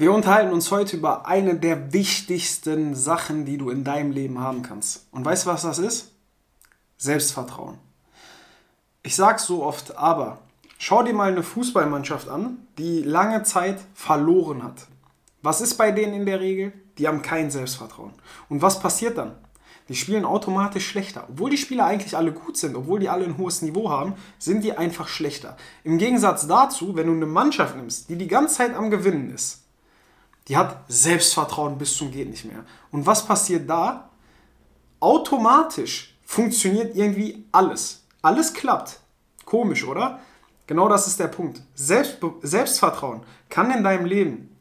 Wir unterhalten uns heute über eine der wichtigsten Sachen, die du in deinem Leben haben kannst. Und weißt du, was das ist? Selbstvertrauen. Ich sag's so oft, aber schau dir mal eine Fußballmannschaft an, die lange Zeit verloren hat. Was ist bei denen in der Regel? Die haben kein Selbstvertrauen. Und was passiert dann? Die spielen automatisch schlechter. Obwohl die Spieler eigentlich alle gut sind, obwohl die alle ein hohes Niveau haben, sind die einfach schlechter. Im Gegensatz dazu, wenn du eine Mannschaft nimmst, die die ganze Zeit am Gewinnen ist, die hat Selbstvertrauen bis zum geht nicht mehr. Und was passiert da? Automatisch funktioniert irgendwie alles. Alles klappt. Komisch, oder? Genau das ist der Punkt. Selbst, Selbstvertrauen kann in deinem Leben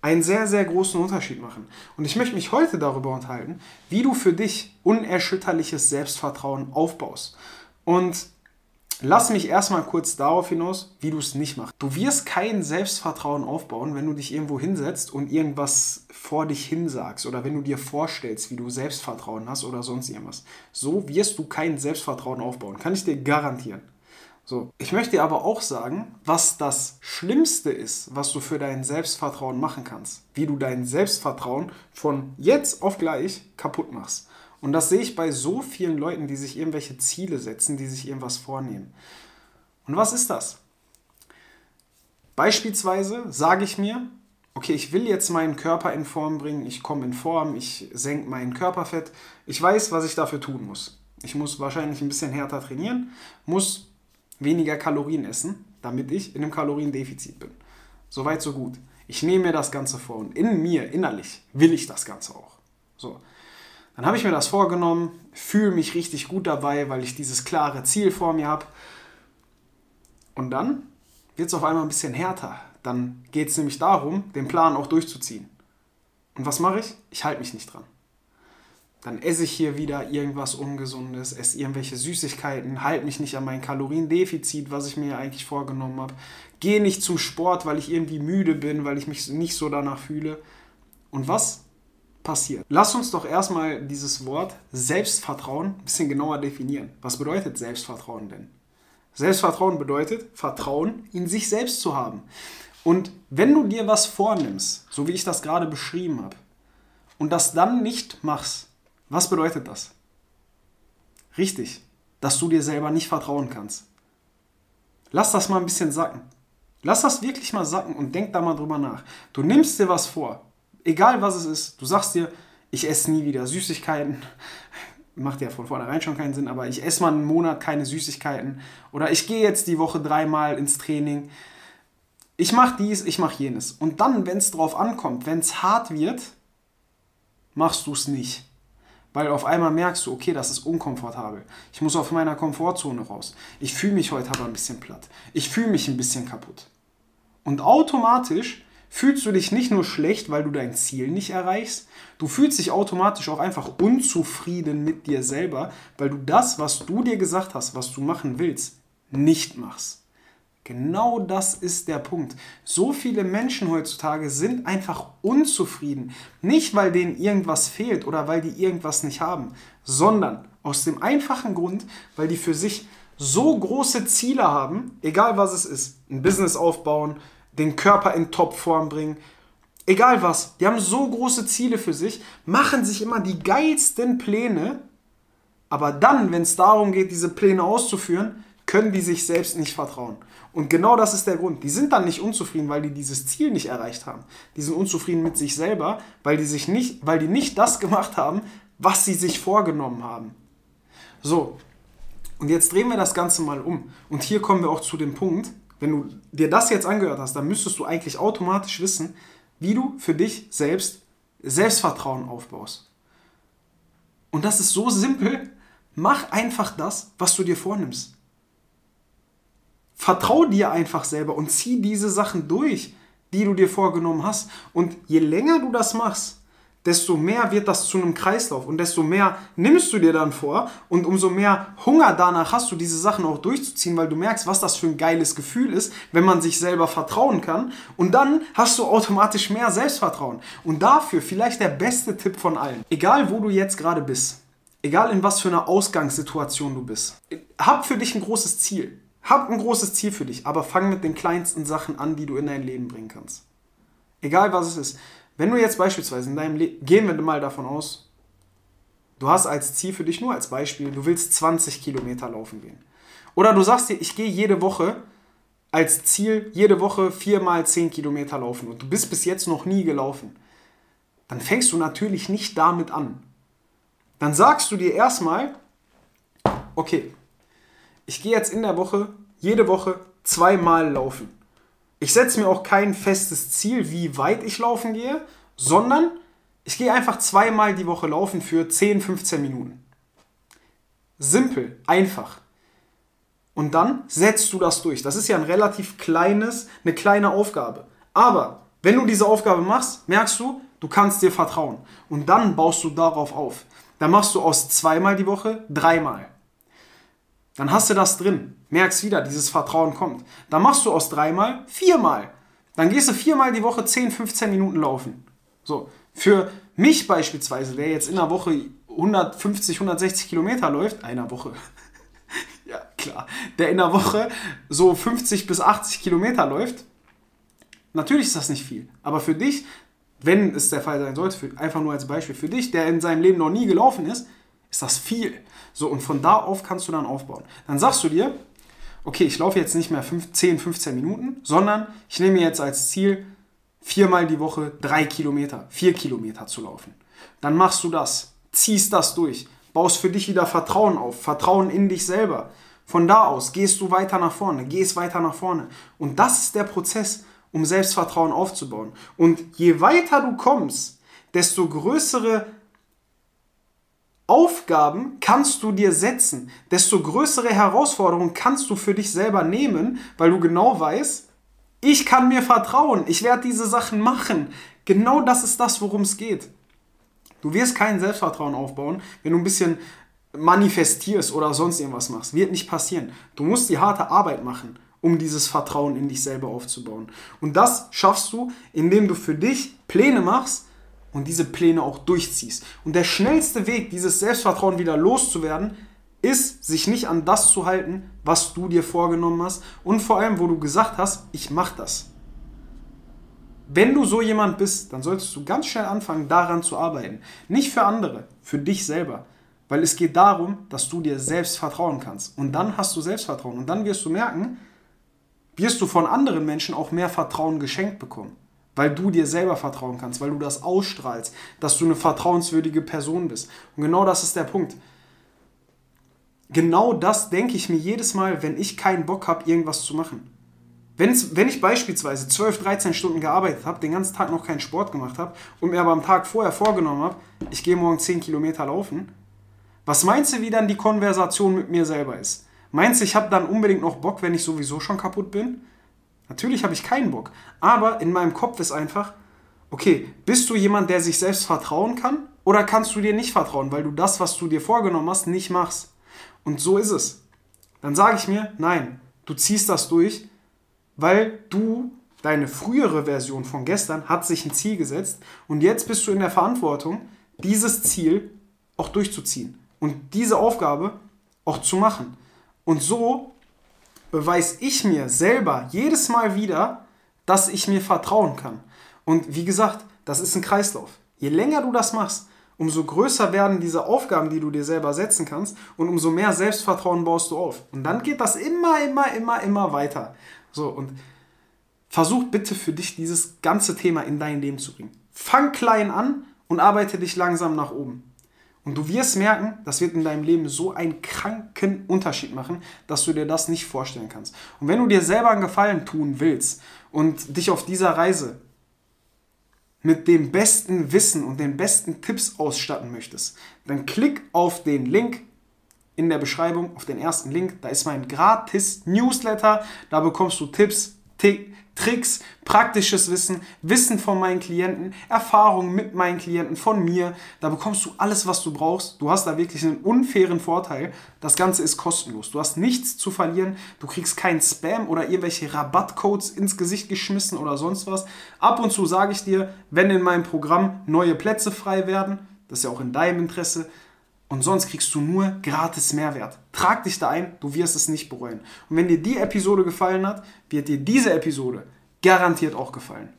einen sehr, sehr großen Unterschied machen. Und ich möchte mich heute darüber unterhalten, wie du für dich unerschütterliches Selbstvertrauen aufbaust. Und Lass mich erstmal kurz darauf hinaus, wie du es nicht machst. Du wirst kein Selbstvertrauen aufbauen, wenn du dich irgendwo hinsetzt und irgendwas vor dich hinsagst oder wenn du dir vorstellst, wie du Selbstvertrauen hast oder sonst irgendwas. So wirst du kein Selbstvertrauen aufbauen. Kann ich dir garantieren. So, ich möchte dir aber auch sagen, was das Schlimmste ist, was du für dein Selbstvertrauen machen kannst. Wie du dein Selbstvertrauen von jetzt auf gleich kaputt machst. Und das sehe ich bei so vielen Leuten, die sich irgendwelche Ziele setzen, die sich irgendwas vornehmen. Und was ist das? Beispielsweise sage ich mir, okay, ich will jetzt meinen Körper in Form bringen, ich komme in Form, ich senke mein Körperfett. Ich weiß, was ich dafür tun muss. Ich muss wahrscheinlich ein bisschen härter trainieren, muss weniger Kalorien essen, damit ich in einem Kaloriendefizit bin. Soweit, so gut. Ich nehme mir das Ganze vor und in mir, innerlich, will ich das Ganze auch. So. Dann habe ich mir das vorgenommen, fühle mich richtig gut dabei, weil ich dieses klare Ziel vor mir habe. Und dann wird es auf einmal ein bisschen härter. Dann geht es nämlich darum, den Plan auch durchzuziehen. Und was mache ich? Ich halte mich nicht dran. Dann esse ich hier wieder irgendwas Ungesundes, esse irgendwelche Süßigkeiten, halte mich nicht an mein Kaloriendefizit, was ich mir eigentlich vorgenommen habe. Gehe nicht zum Sport, weil ich irgendwie müde bin, weil ich mich nicht so danach fühle. Und was passiert. Lass uns doch erstmal dieses Wort Selbstvertrauen ein bisschen genauer definieren. Was bedeutet Selbstvertrauen denn? Selbstvertrauen bedeutet Vertrauen in sich selbst zu haben. Und wenn du dir was vornimmst, so wie ich das gerade beschrieben habe, und das dann nicht machst, was bedeutet das? Richtig, dass du dir selber nicht vertrauen kannst. Lass das mal ein bisschen sacken. Lass das wirklich mal sacken und denk da mal drüber nach. Du nimmst dir was vor, egal was es ist, du sagst dir, ich esse nie wieder Süßigkeiten. Macht ja von vornherein schon keinen Sinn, aber ich esse mal einen Monat keine Süßigkeiten. Oder ich gehe jetzt die Woche dreimal ins Training. Ich mache dies, ich mache jenes. Und dann, wenn es drauf ankommt, wenn es hart wird, machst du es nicht. Weil auf einmal merkst du, okay, das ist unkomfortabel. Ich muss auf meiner Komfortzone raus. Ich fühle mich heute aber ein bisschen platt. Ich fühle mich ein bisschen kaputt. Und automatisch fühlst du dich nicht nur schlecht, weil du dein Ziel nicht erreichst, du fühlst dich automatisch auch einfach unzufrieden mit dir selber, weil du das, was du dir gesagt hast, was du machen willst, nicht machst. Genau das ist der Punkt. So viele Menschen heutzutage sind einfach unzufrieden. Nicht, weil denen irgendwas fehlt oder weil die irgendwas nicht haben, sondern aus dem einfachen Grund, weil die für sich so große Ziele haben, egal was es ist, ein Business aufbauen, den Körper in Topform bringen. Egal was, die haben so große Ziele für sich, machen sich immer die geilsten Pläne, aber dann, wenn es darum geht, diese Pläne auszuführen, können die sich selbst nicht vertrauen. Und genau das ist der Grund. Die sind dann nicht unzufrieden, weil die dieses Ziel nicht erreicht haben. Die sind unzufrieden mit sich selber, weil die, sich nicht, weil die nicht das gemacht haben, was sie sich vorgenommen haben. So, und jetzt drehen wir das Ganze mal um. Und hier kommen wir auch zu dem Punkt, wenn du dir das jetzt angehört hast, dann müsstest du eigentlich automatisch wissen, wie du für dich selbst Selbstvertrauen aufbaust. Und das ist so simpel. Mach einfach das, was du dir vornimmst. Vertrau dir einfach selber und zieh diese Sachen durch, die du dir vorgenommen hast. Und je länger du das machst, desto mehr wird das zu einem Kreislauf und desto mehr nimmst du dir dann vor und umso mehr Hunger danach hast du, diese Sachen auch durchzuziehen, weil du merkst, was das für ein geiles Gefühl ist, wenn man sich selber vertrauen kann und dann hast du automatisch mehr Selbstvertrauen. Und dafür vielleicht der beste Tipp von allen. Egal wo du jetzt gerade bist, egal in was für einer Ausgangssituation du bist, hab für dich ein großes Ziel. Hab ein großes Ziel für dich, aber fang mit den kleinsten Sachen an, die du in dein Leben bringen kannst. Egal was es ist. Wenn du jetzt beispielsweise in deinem Leben, gehen wir mal davon aus, du hast als Ziel für dich nur als Beispiel, du willst 20 Kilometer laufen gehen. Oder du sagst dir, ich gehe jede Woche als Ziel, jede Woche viermal 10 Kilometer laufen und du bist bis jetzt noch nie gelaufen. Dann fängst du natürlich nicht damit an. Dann sagst du dir erstmal, okay, ich gehe jetzt in der Woche, jede Woche zweimal laufen. Ich setze mir auch kein festes Ziel, wie weit ich laufen gehe, sondern ich gehe einfach zweimal die Woche laufen für 10, 15 Minuten. Simpel, einfach. Und dann setzt du das durch. Das ist ja ein relativ kleines, eine kleine Aufgabe. Aber wenn du diese Aufgabe machst, merkst du, du kannst dir vertrauen. Und dann baust du darauf auf. Dann machst du aus zweimal die Woche dreimal. Dann hast du das drin. Merkst wieder, dieses Vertrauen kommt. Dann machst du aus dreimal viermal. Dann gehst du viermal die Woche 10, 15 Minuten laufen. So. Für mich beispielsweise, der jetzt in einer Woche 150, 160 Kilometer läuft, einer Woche, ja klar, der in einer Woche so 50 bis 80 Kilometer läuft, natürlich ist das nicht viel. Aber für dich, wenn es der Fall sein sollte, einfach nur als Beispiel, für dich, der in seinem Leben noch nie gelaufen ist, ist das viel. So, und von da auf kannst du dann aufbauen. Dann sagst du dir, okay, ich laufe jetzt nicht mehr 5, 10, 15 Minuten, sondern ich nehme jetzt als Ziel, viermal die Woche drei Kilometer, vier Kilometer zu laufen. Dann machst du das, ziehst das durch, baust für dich wieder Vertrauen auf, Vertrauen in dich selber. Von da aus gehst du weiter nach vorne, gehst weiter nach vorne. Und das ist der Prozess, um Selbstvertrauen aufzubauen. Und je weiter du kommst, desto größere Aufgaben kannst du dir setzen, desto größere Herausforderungen kannst du für dich selber nehmen, weil du genau weißt, ich kann mir vertrauen, ich werde diese Sachen machen. Genau das ist das, worum es geht. Du wirst kein Selbstvertrauen aufbauen, wenn du ein bisschen manifestierst oder sonst irgendwas machst. Wird nicht passieren. Du musst die harte Arbeit machen, um dieses Vertrauen in dich selber aufzubauen. Und das schaffst du, indem du für dich Pläne machst und diese Pläne auch durchziehst. Und der schnellste Weg, dieses Selbstvertrauen wieder loszuwerden, ist, sich nicht an das zu halten, was du dir vorgenommen hast und vor allem, wo du gesagt hast, ich mache das. Wenn du so jemand bist, dann solltest du ganz schnell anfangen, daran zu arbeiten. Nicht für andere, für dich selber. Weil es geht darum, dass du dir selbst vertrauen kannst. Und dann hast du Selbstvertrauen. Und dann wirst du merken, wirst du von anderen Menschen auch mehr Vertrauen geschenkt bekommen. Weil du dir selber vertrauen kannst, weil du das ausstrahlst, dass du eine vertrauenswürdige Person bist. Und genau das ist der Punkt genau das denke ich mir jedes Mal, wenn ich keinen Bock habe, irgendwas zu machen. Wenn's, wenn ich beispielsweise 12, 13 Stunden gearbeitet habe, den ganzen Tag noch keinen Sport gemacht habe und mir aber am Tag vorher vorgenommen habe, ich gehe morgen 10 Kilometer laufen, was meinst du, wie dann die Konversation mit mir selber ist? Meinst du, ich habe dann unbedingt noch Bock, wenn ich sowieso schon kaputt bin? Natürlich habe ich keinen Bock. Aber in meinem Kopf ist einfach, okay, bist du jemand, der sich selbst vertrauen kann? Oder kannst du dir nicht vertrauen, weil du das, was du dir vorgenommen hast, nicht machst? Und so ist es. Dann sage ich mir, nein, du ziehst das durch, weil du, deine frühere Version von gestern, hat sich ein Ziel gesetzt und jetzt bist du in der Verantwortung, dieses Ziel auch durchzuziehen und diese Aufgabe auch zu machen. Und so beweise ich mir selber jedes Mal wieder, dass ich mir vertrauen kann. Und wie gesagt, das ist ein Kreislauf. Je länger du das machst, umso größer werden diese Aufgaben, die du dir selber setzen kannst und umso mehr Selbstvertrauen baust du auf. Und dann geht das immer, immer, immer, immer weiter. So, und versuch bitte für dich dieses ganze Thema in dein Leben zu bringen. Fang klein an und arbeite dich langsam nach oben. Und du wirst merken, das wird in deinem Leben so einen kranken Unterschied machen, dass du dir das nicht vorstellen kannst. Und wenn du dir selber einen Gefallen tun willst und dich auf dieser Reise mit dem besten Wissen und den besten Tipps ausstatten möchtest, dann klick auf den Link in der Beschreibung, auf den ersten Link. Da ist mein gratis Newsletter. Da bekommst du Tipps, Tricks, praktisches Wissen, Wissen von meinen Klienten, Erfahrungen mit meinen Klienten, von mir. Da bekommst du alles, was du brauchst. Du hast da wirklich einen unfairen Vorteil. Das Ganze ist kostenlos. Du hast nichts zu verlieren. Du kriegst keinen Spam oder irgendwelche Rabattcodes ins Gesicht geschmissen oder sonst was. Ab und zu sage ich dir, wenn in meinem Programm neue Plätze frei werden, das ist ja auch in deinem Interesse, und sonst kriegst du nur gratis Mehrwert. Trag dich da ein, du wirst es nicht bereuen. Und wenn dir die Episode gefallen hat, wird dir diese Episode garantiert auch gefallen.